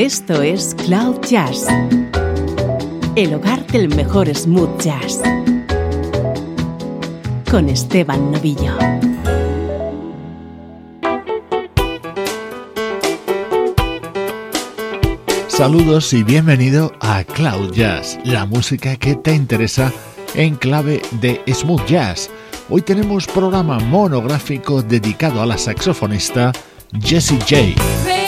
Esto es Cloud Jazz, el hogar del mejor smooth jazz, con Esteban Novillo. Saludos y bienvenido a Cloud Jazz, la música que te interesa en clave de smooth jazz. Hoy tenemos programa monográfico dedicado a la saxofonista Jessie J.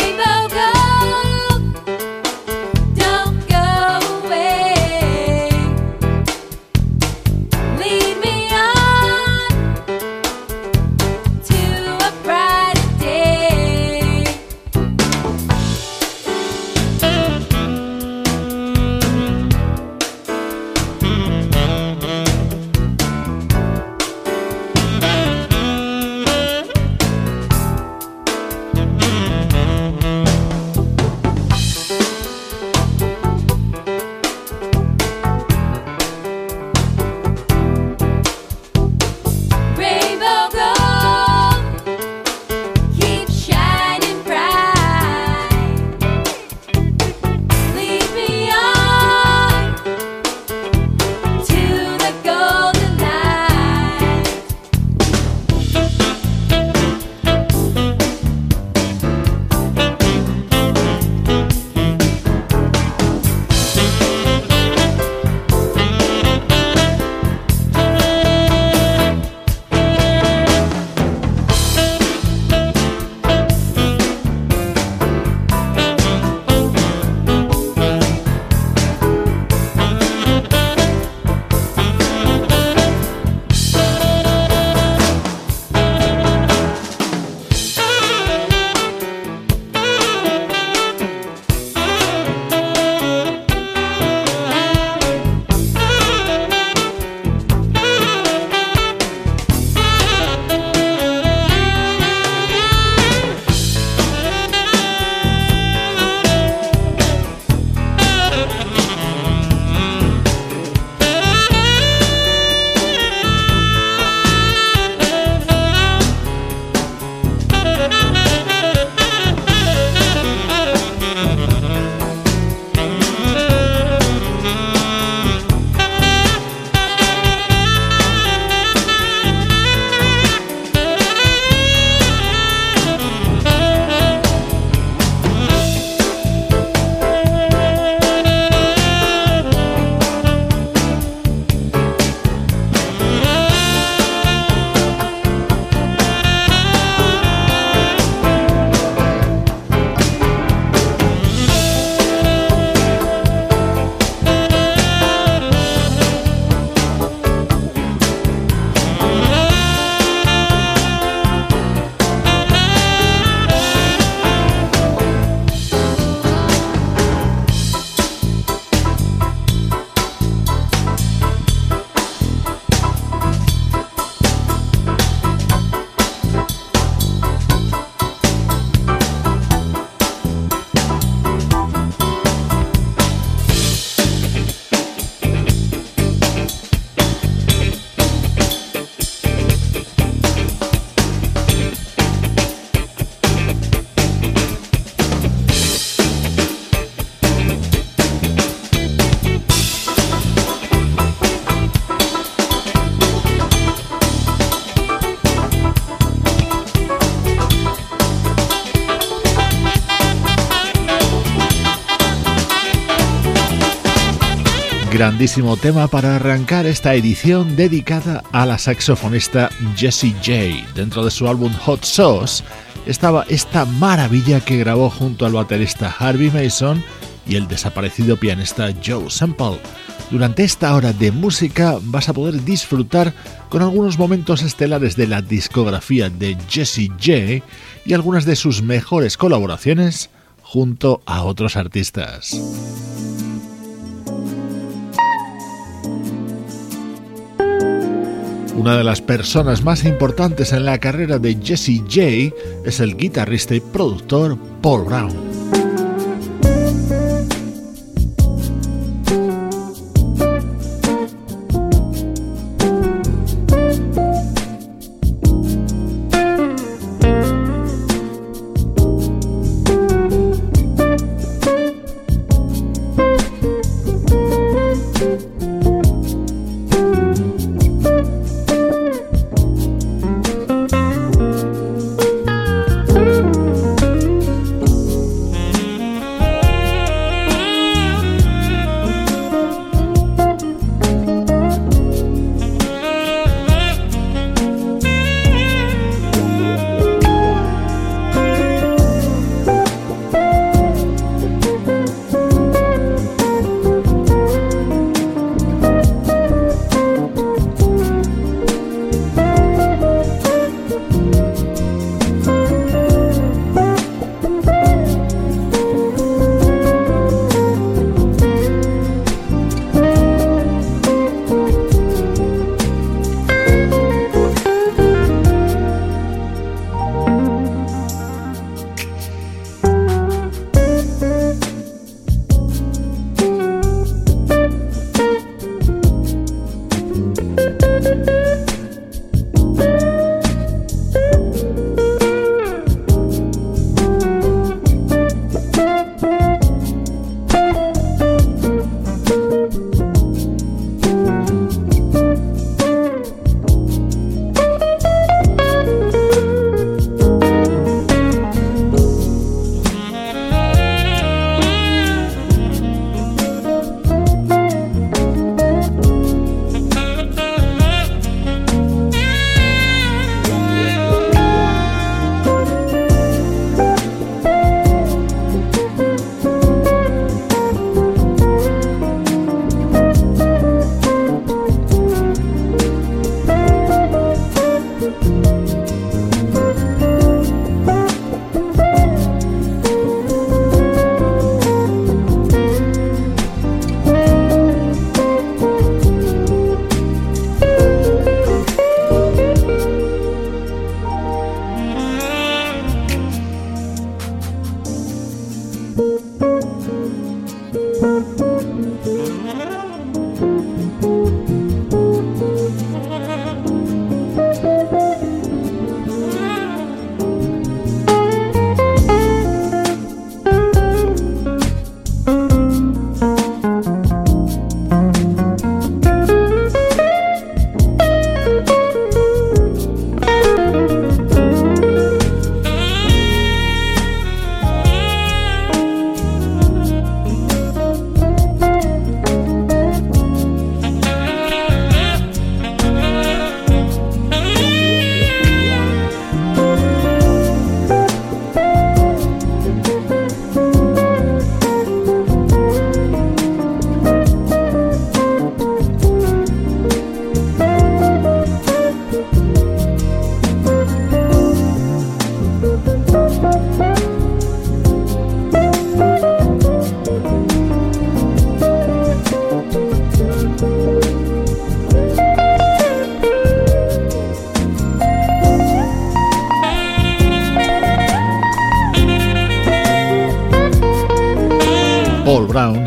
grandísimo tema para arrancar esta edición dedicada a la saxofonista Jessie J. Dentro de su álbum Hot Sauce estaba esta maravilla que grabó junto al baterista Harvey Mason y el desaparecido pianista Joe Semple. Durante esta hora de música vas a poder disfrutar con algunos momentos estelares de la discografía de Jessie J y algunas de sus mejores colaboraciones junto a otros artistas. Una de las personas más importantes en la carrera de Jesse J es el guitarrista y productor Paul Brown.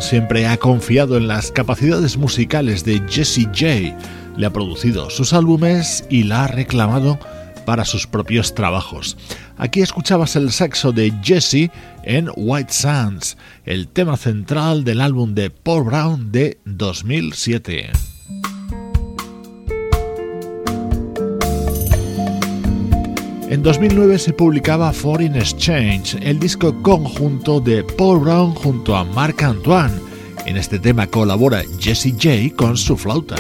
Siempre ha confiado en las capacidades musicales de Jesse J, le ha producido sus álbumes y la ha reclamado para sus propios trabajos. Aquí escuchabas el saxo de Jesse en White Sands, el tema central del álbum de Paul Brown de 2007. En 2009 se publicaba Foreign Exchange, el disco conjunto de Paul Brown junto a Marc Antoine. En este tema colabora Jesse J con su flauta.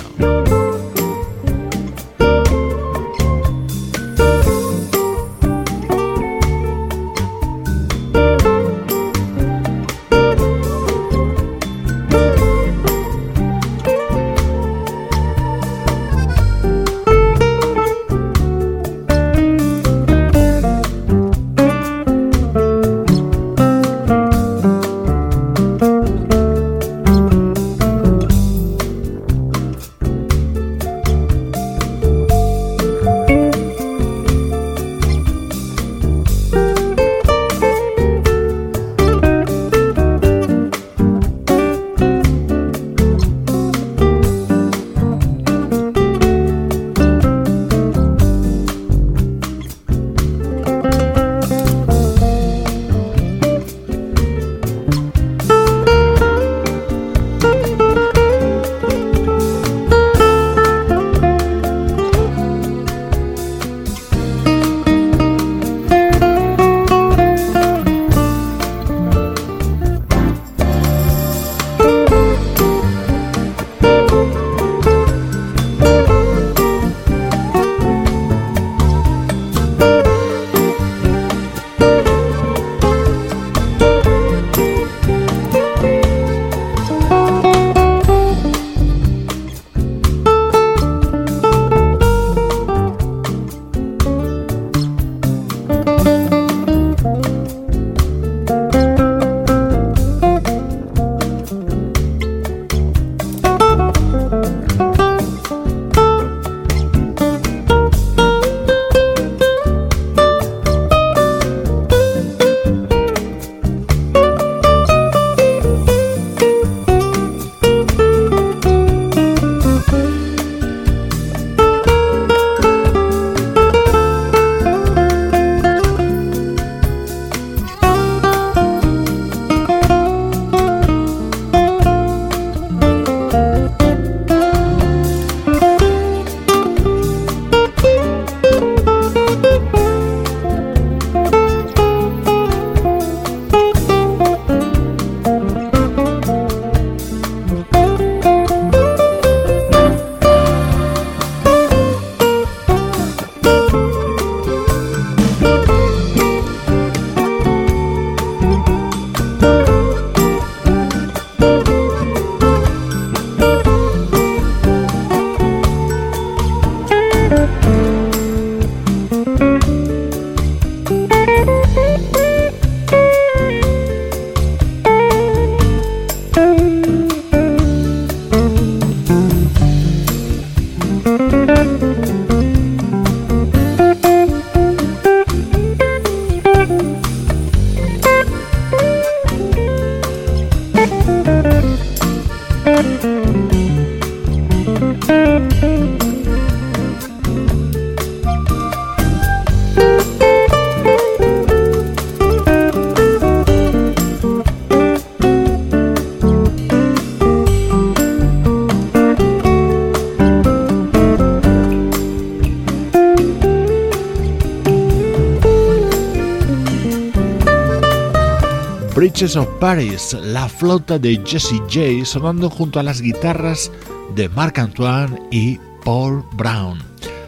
La flauta de Jesse J sonando junto a las guitarras de Marc Antoine y Paul Brown.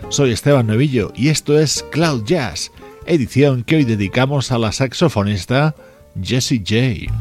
Soy Esteban Novillo y esto es Cloud Jazz, edición que hoy dedicamos a la saxofonista Jessie J.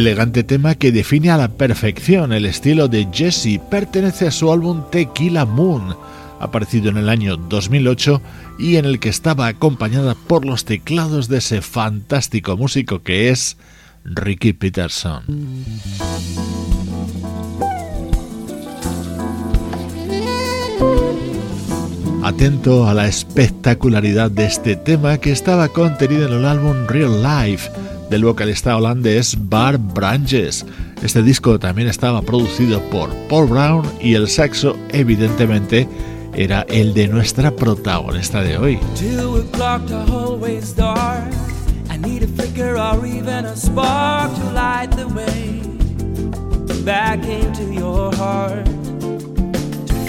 Elegante tema que define a la perfección el estilo de Jesse pertenece a su álbum Tequila Moon, aparecido en el año 2008 y en el que estaba acompañada por los teclados de ese fantástico músico que es Ricky Peterson. Atento a la espectacularidad de este tema que estaba contenido en el álbum Real Life del vocalista holandés Bar Branches. Este disco también estaba producido por Paul Brown y el saxo evidentemente era el de nuestra protagonista de hoy.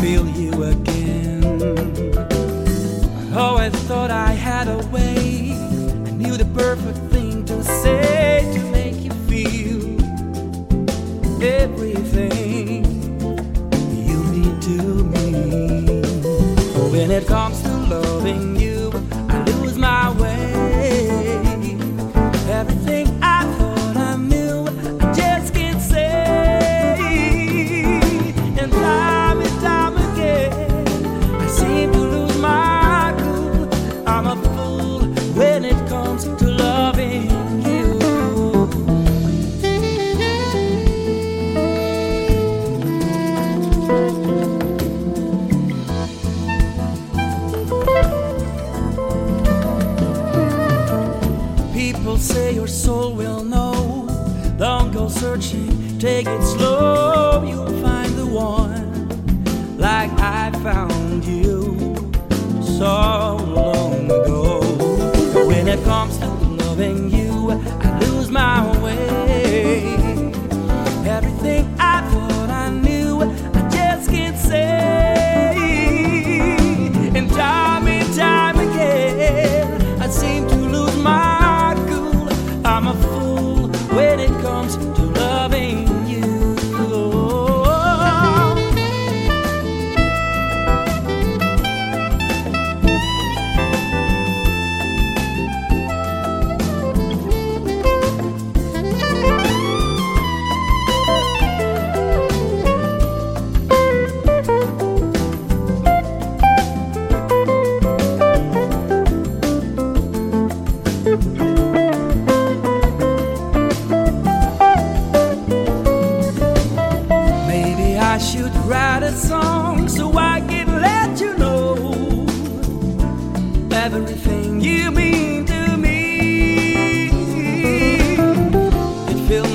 feel you again. I always thought I had a way, I knew the perfect thing to say to make you feel everything you mean to me. When it comes to loving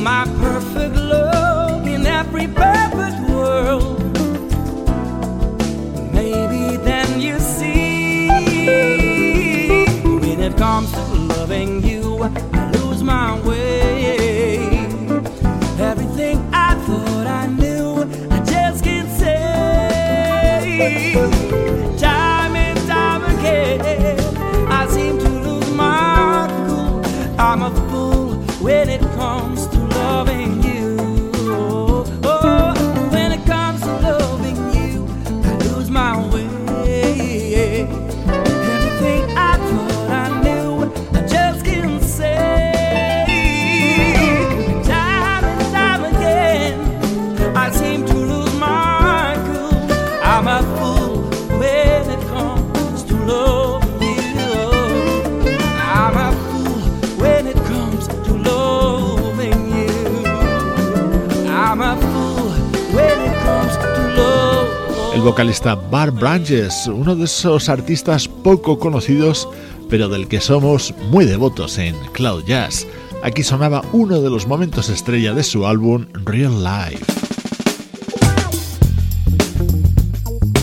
my perfect love. Vocalista Bar Branches, uno de esos artistas poco conocidos, pero del que somos muy devotos en Cloud Jazz. Aquí sonaba uno de los momentos estrella de su álbum Real Life.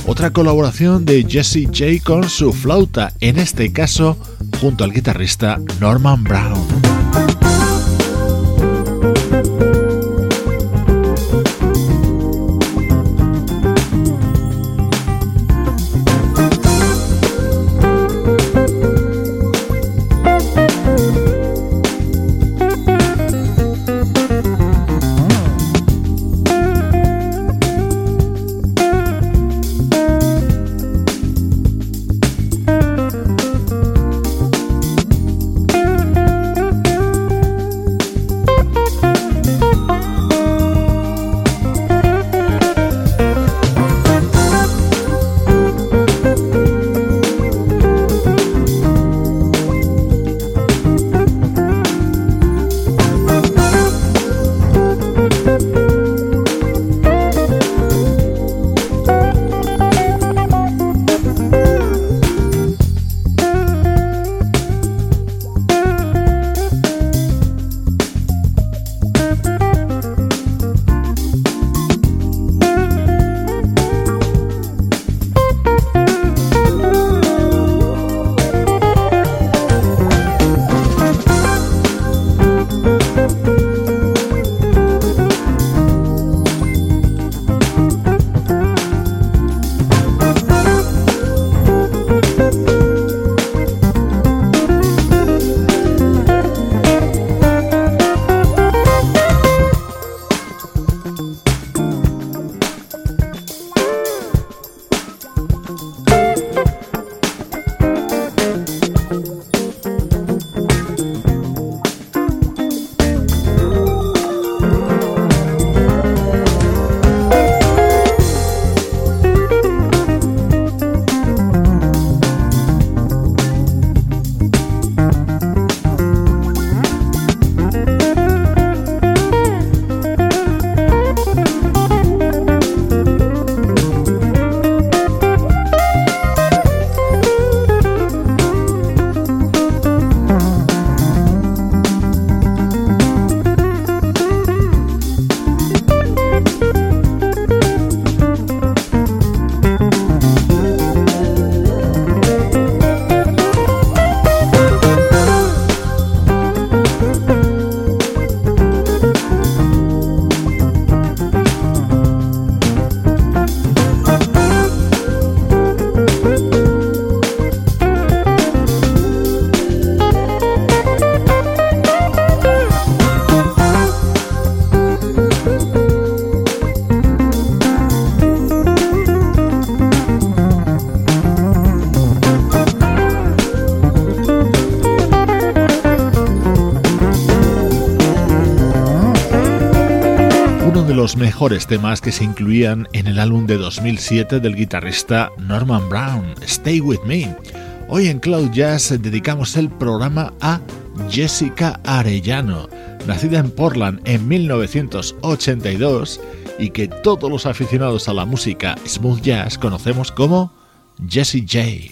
Otra colaboración de Jesse J con su flauta, en este caso junto al guitarrista Norman Brown. Temas que se incluían en el álbum de 2007 del guitarrista Norman Brown, Stay With Me. Hoy en Cloud Jazz dedicamos el programa a Jessica Arellano, nacida en Portland en 1982 y que todos los aficionados a la música smooth jazz conocemos como Jessie J.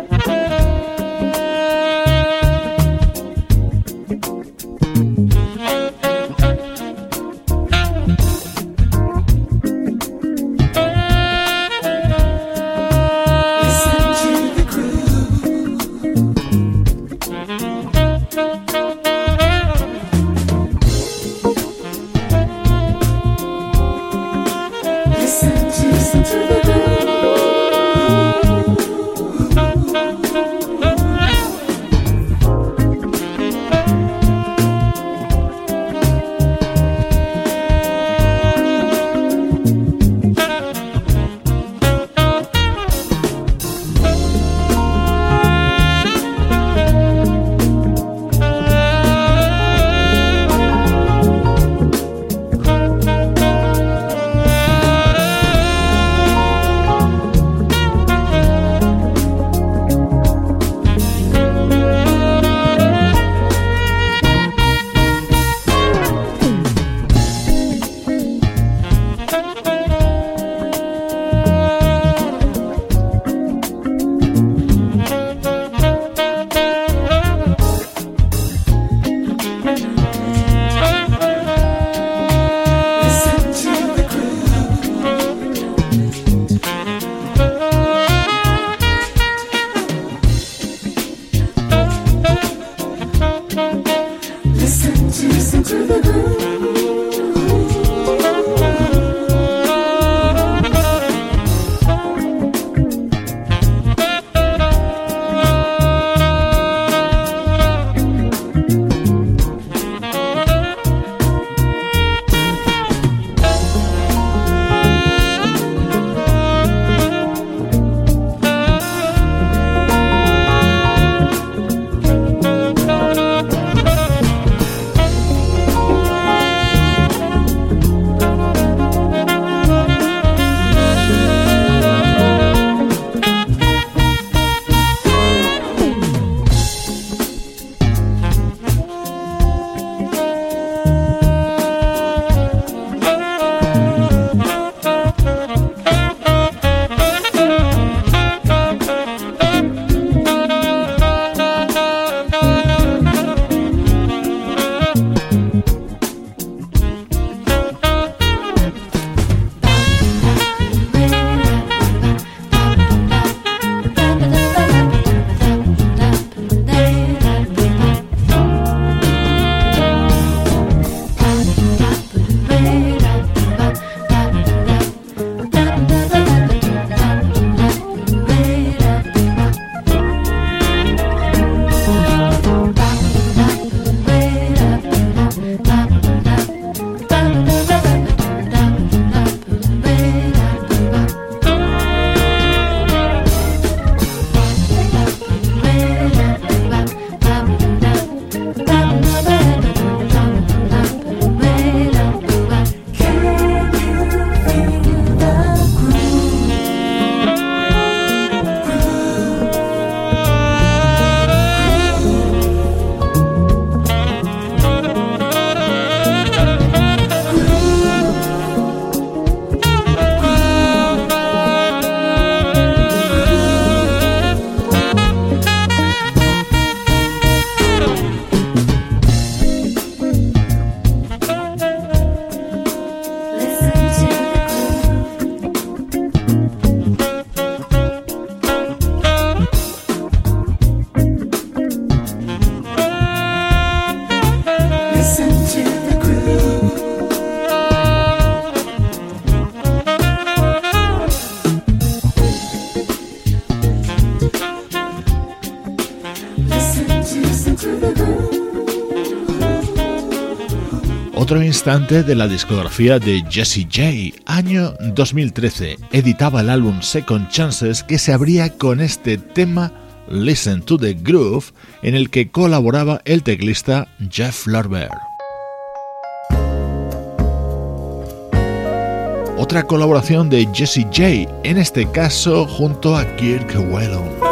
Listen to de la discografía de Jesse J. Año 2013. Editaba el álbum Second Chances que se abría con este tema Listen to the Groove en el que colaboraba el teclista Jeff Lorber. Otra colaboración de Jesse J, en este caso junto a Kirk Whelan.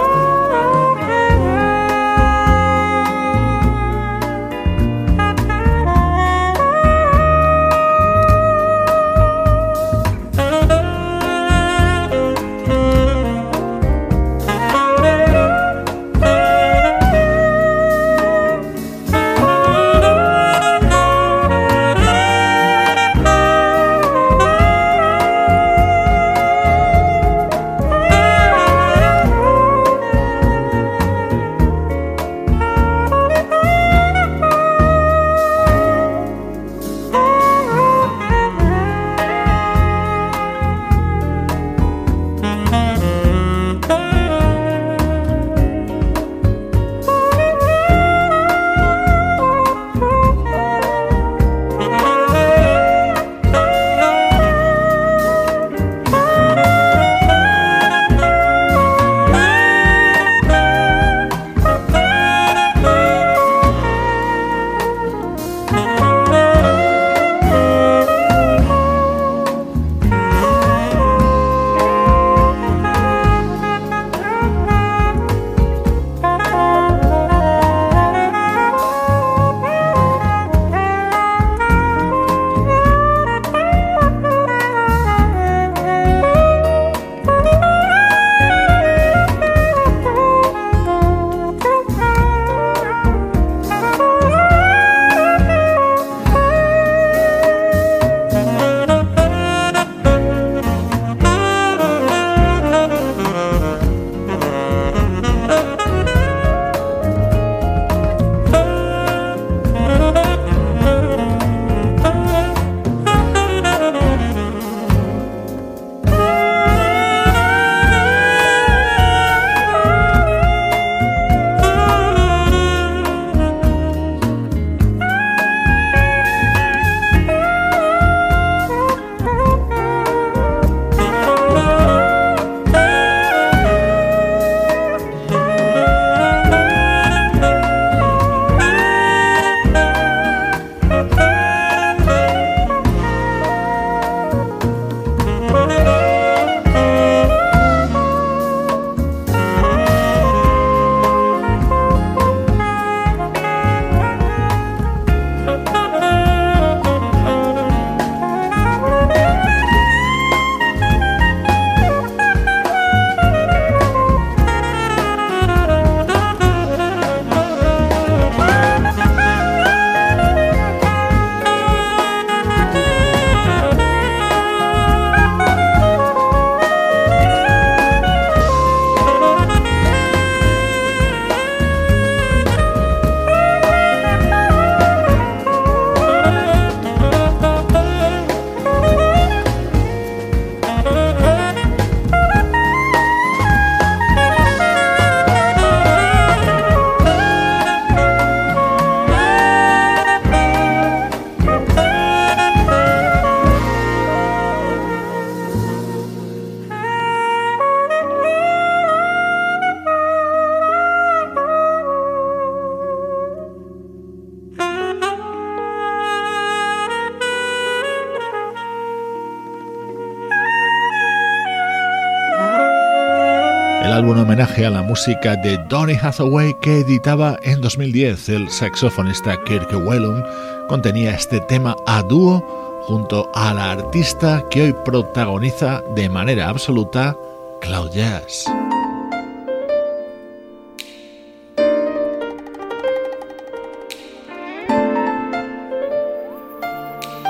A la música de Donny Hathaway que editaba en 2010 el saxofonista Kirk Whelan, contenía este tema a dúo junto a la artista que hoy protagoniza de manera absoluta Cloud Jazz.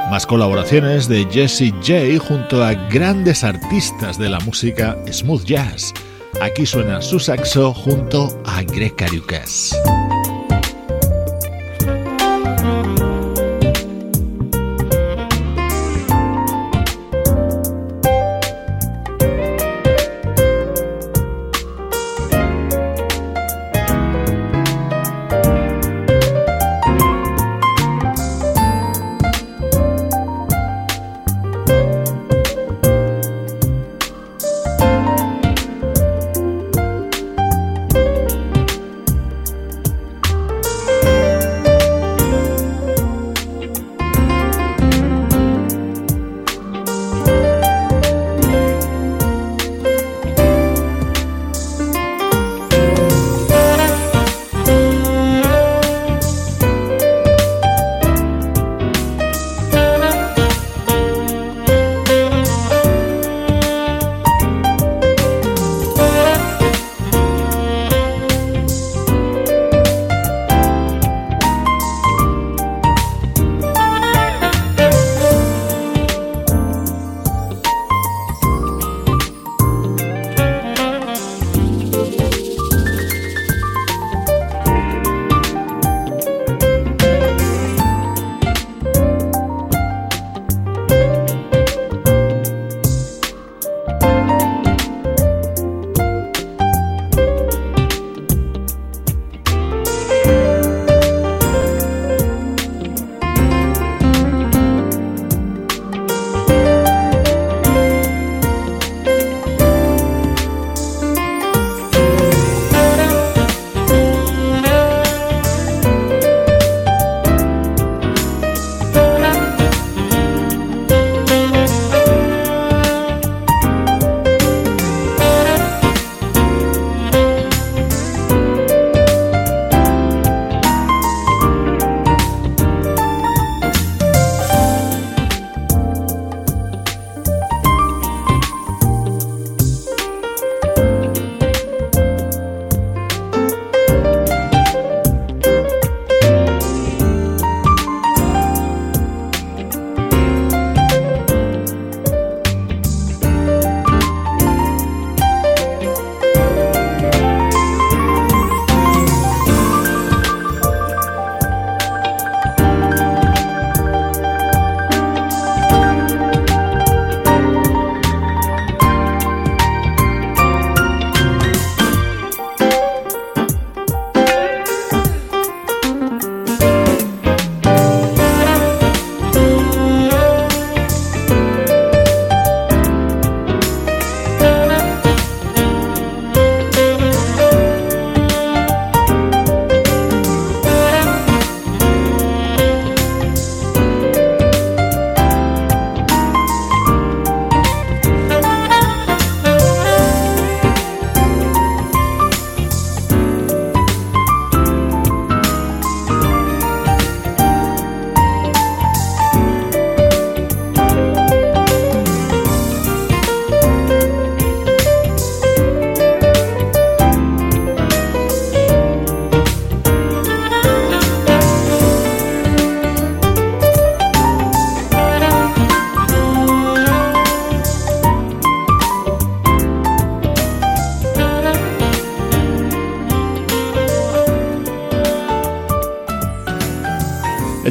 Más colaboraciones de Jesse J junto a grandes artistas de la música smooth jazz. Aquí suena su saxo junto a Greg Cariucas.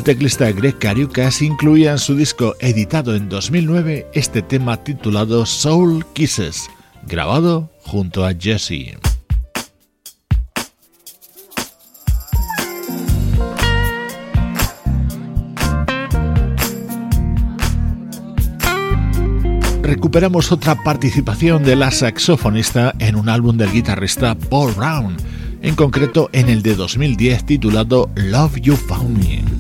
Teclista Greg Cariucas incluía en su disco editado en 2009 este tema titulado Soul Kisses, grabado junto a Jesse. recuperamos otra participación de la saxofonista en un álbum del guitarrista Paul Brown, en concreto en el de 2010 titulado Love You Found Me.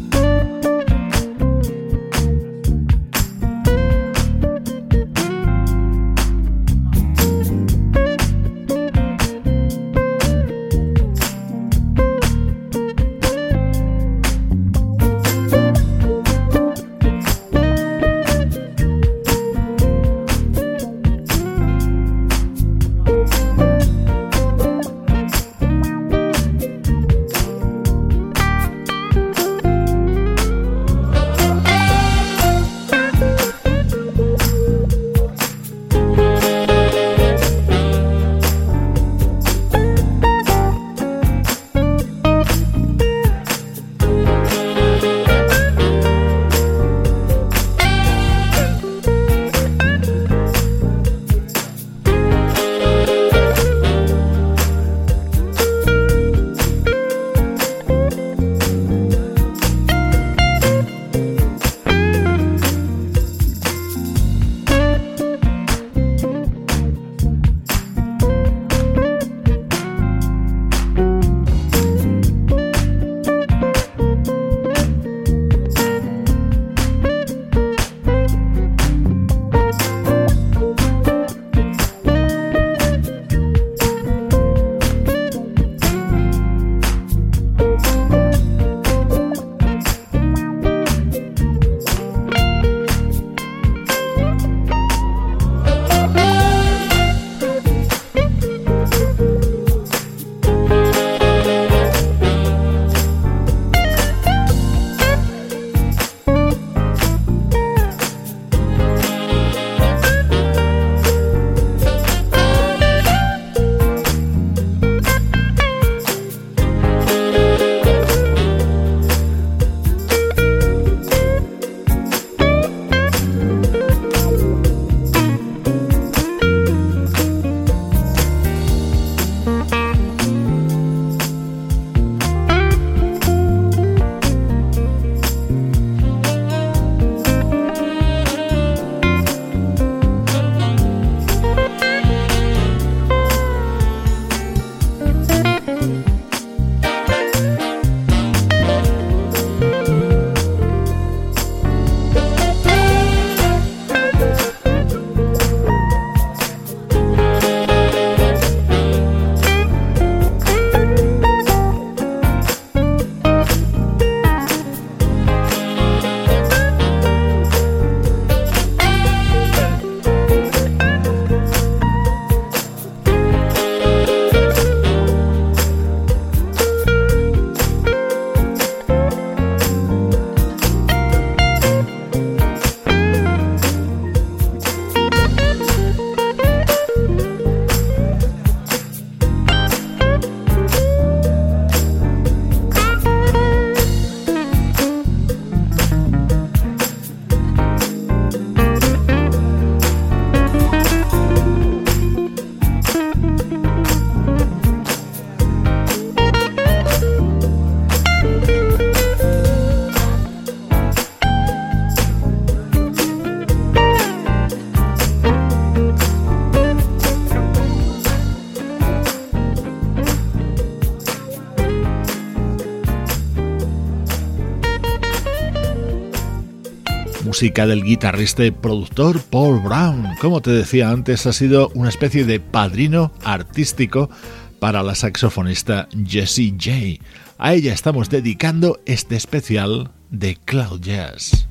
Música del guitarrista y productor Paul Brown. Como te decía antes, ha sido una especie de padrino artístico para la saxofonista Jessie J. A ella estamos dedicando este especial de Cloud Jazz.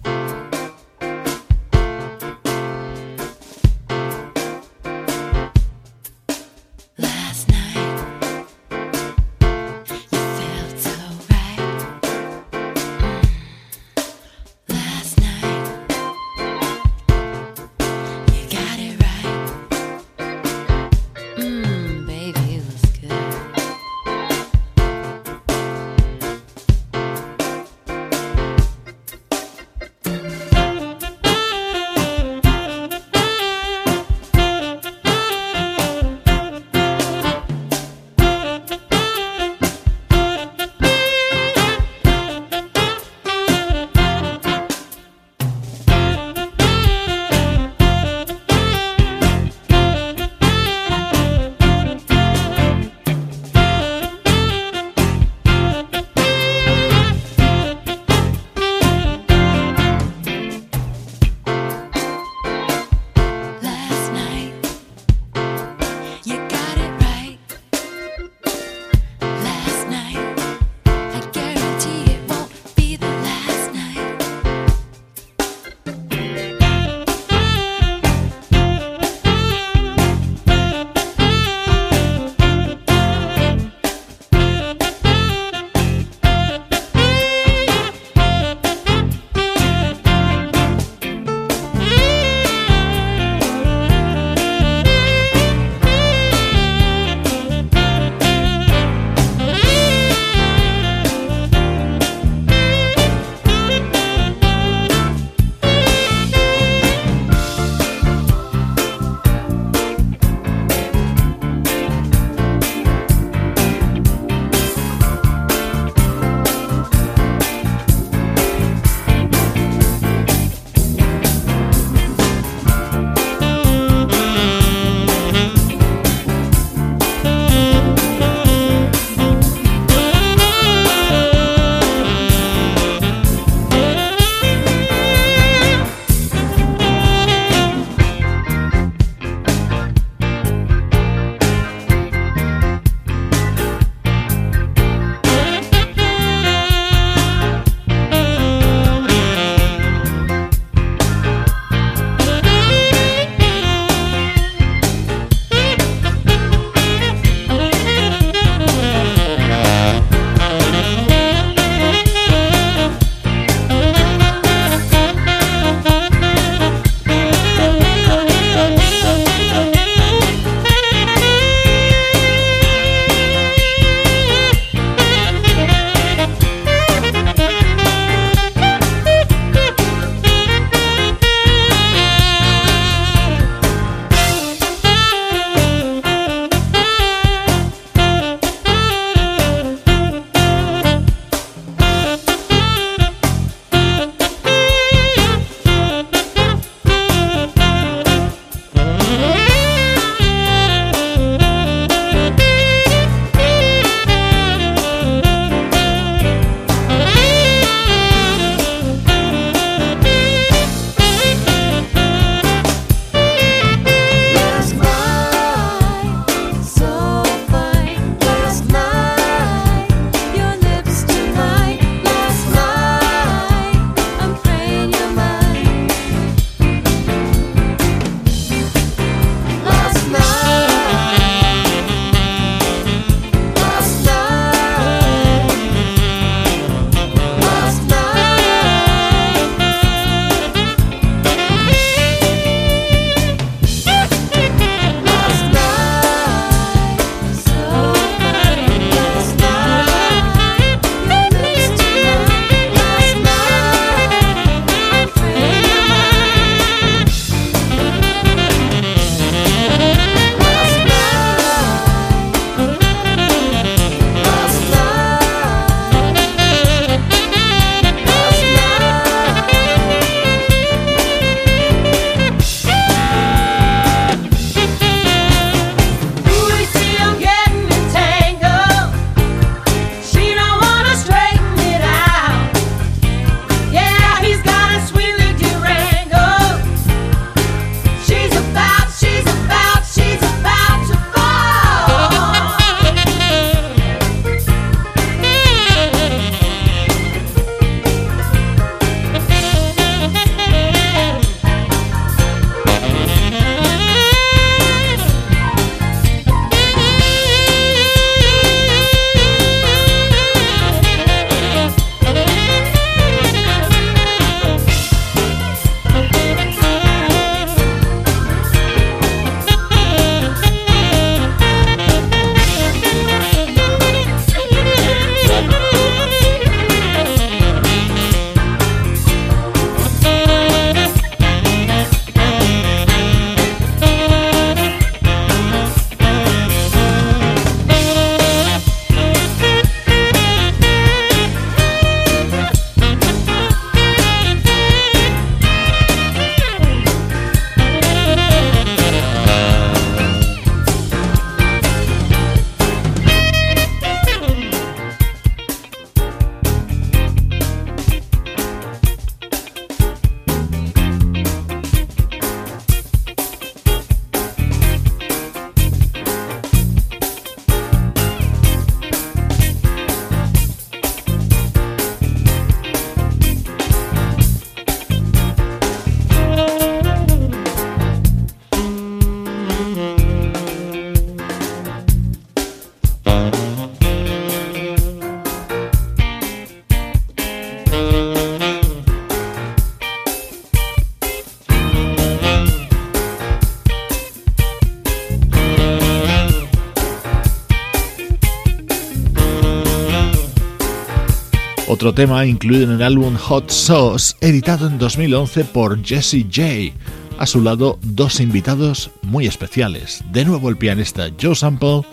Otro tema incluido en el álbum Hot Sauce, editado en 2011 por Jesse J. A su lado, dos invitados muy especiales. De nuevo el pianista Joe Sample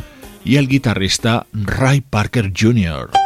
y el guitarrista Ray Parker Jr.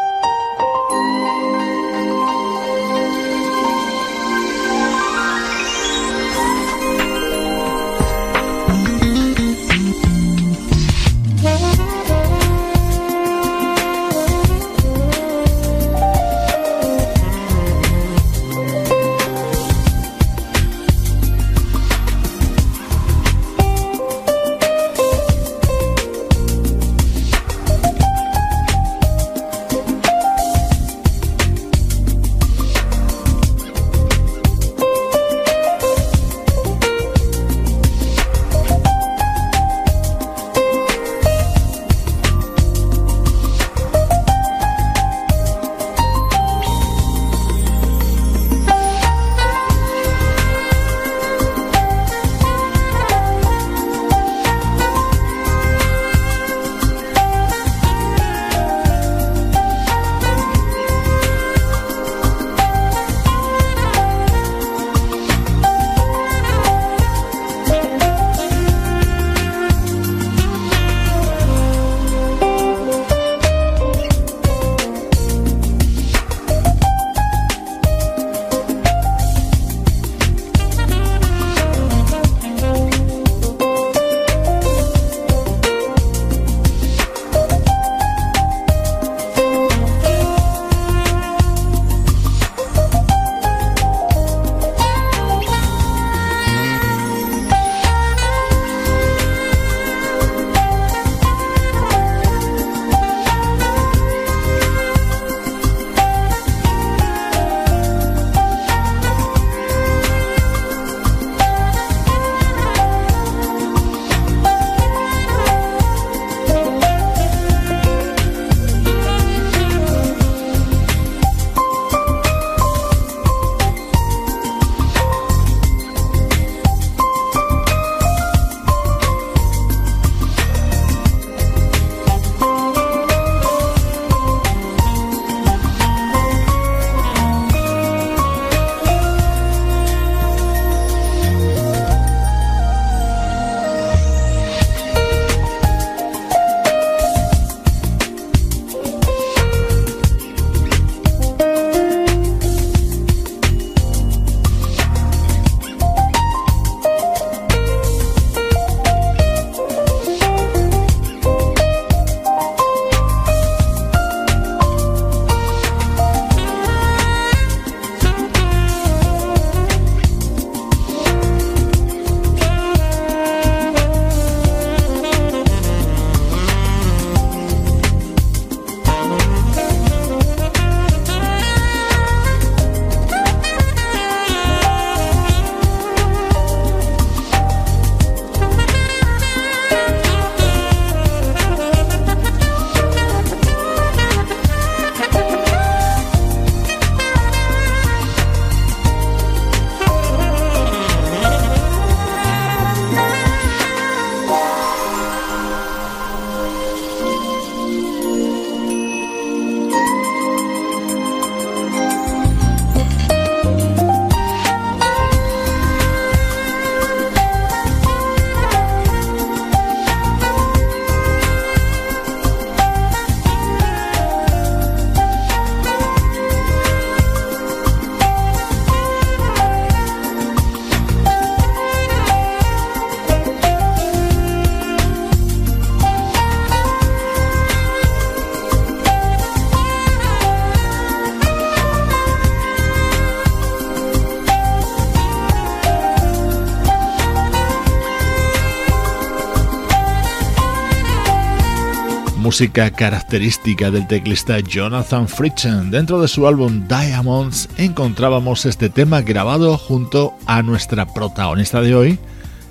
música característica del teclista Jonathan Fritchen. Dentro de su álbum Diamonds encontrábamos este tema grabado junto a nuestra protagonista de hoy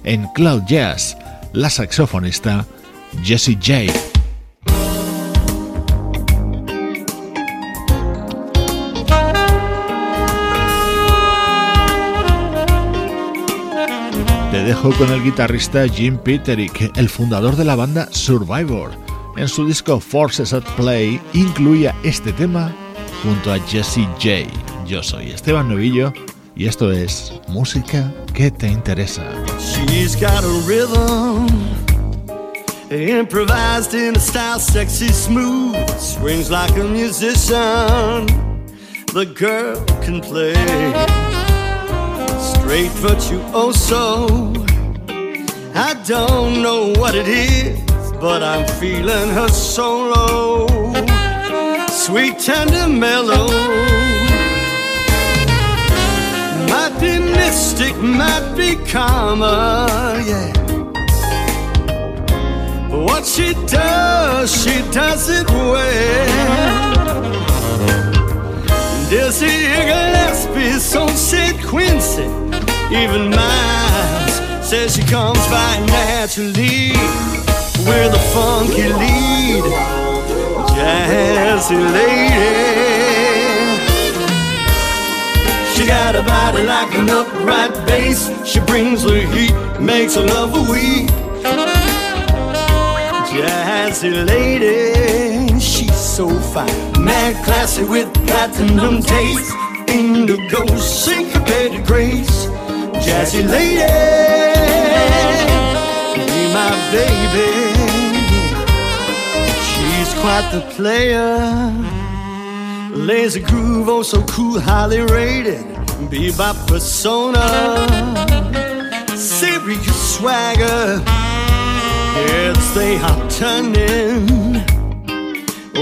en Cloud Jazz, la saxofonista Jessie J. Te dejo con el guitarrista Jim Peterick, el fundador de la banda Survivor en su disco Forces at Play incluía este tema junto a Jesse J. Yo soy Esteban Novillo y esto es Música que te interesa. She's got a rhythm, improvised in a style sexy smooth, swings like a musician. The girl can play straight virtuoso. I don't know what it is, but I'm feeling her solo, sweet, tender, mellow might be mystic, might be karma, yeah. What she does, she does it well. Dizzy Gillespie, so said Quincy, even Miles says she comes by naturally with the funky lead, jazzy lady. She got a body like an upright bass. She brings the heat, makes a love a week. Jazzy lady, she's so fine. Mad classy with platinum taste. Indigo syncopated grace. Jazzy lady, be my baby. Quite the player. Lazy groove, oh so cool, highly rated. Bebop persona, serious swagger. Heads they are turning.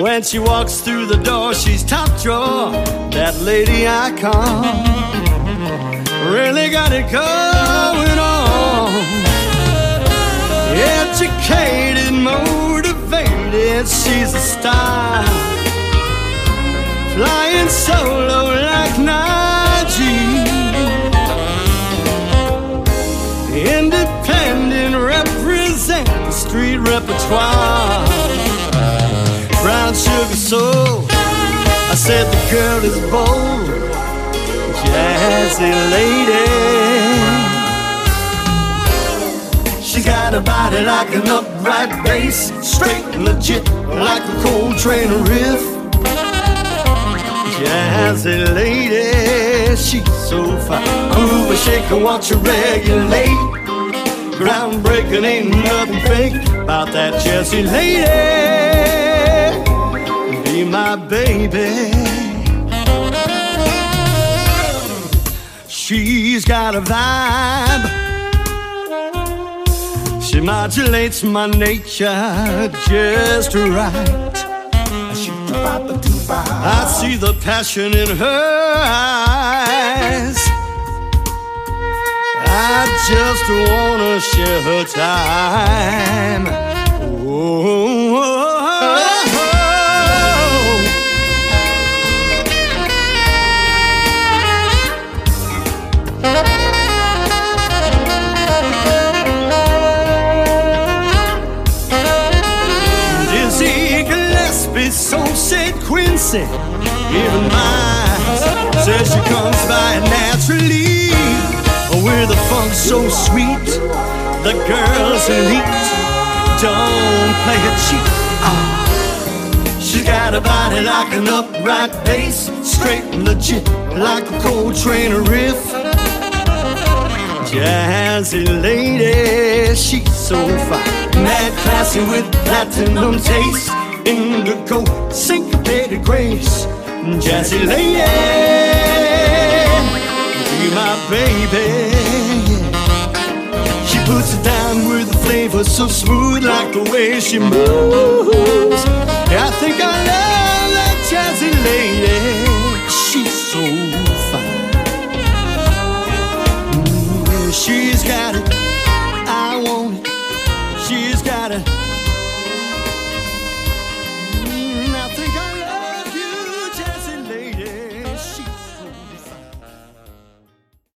When she walks through the door, she's top drawer. That lady icon really got it going on. Educated, motivated, she's a star flying solo like Najee. Independent, represent the street repertoire. Brown sugar soul. I said the girl is bold, jazzy lady. She got a body like an upright bass, straight legit like a cold train riff jazzy lady, she's so fine. Move and shake and watch her regulate. Groundbreaking, ain't nothing fake about that jazzy lady. Be my baby. She's got a vibe. She modulates my nature just right. I see the passion in her eyes. I just wanna share her time. Oh, Quincy, even mine says she comes by naturally with a funk so sweet. The girls elite don't play it cheap. Ah. She's got a body like an upright bass, straight and legit like a cold Coltrane riff. Jazzy lady, she's so fine, mad classy with platinum taste indigo, syncopated grace, jazzy lady, be my baby. She puts it down with a flavor so smooth, like the way she moves. I think I love that jazzy lady. She's so fine. Mm, she's got it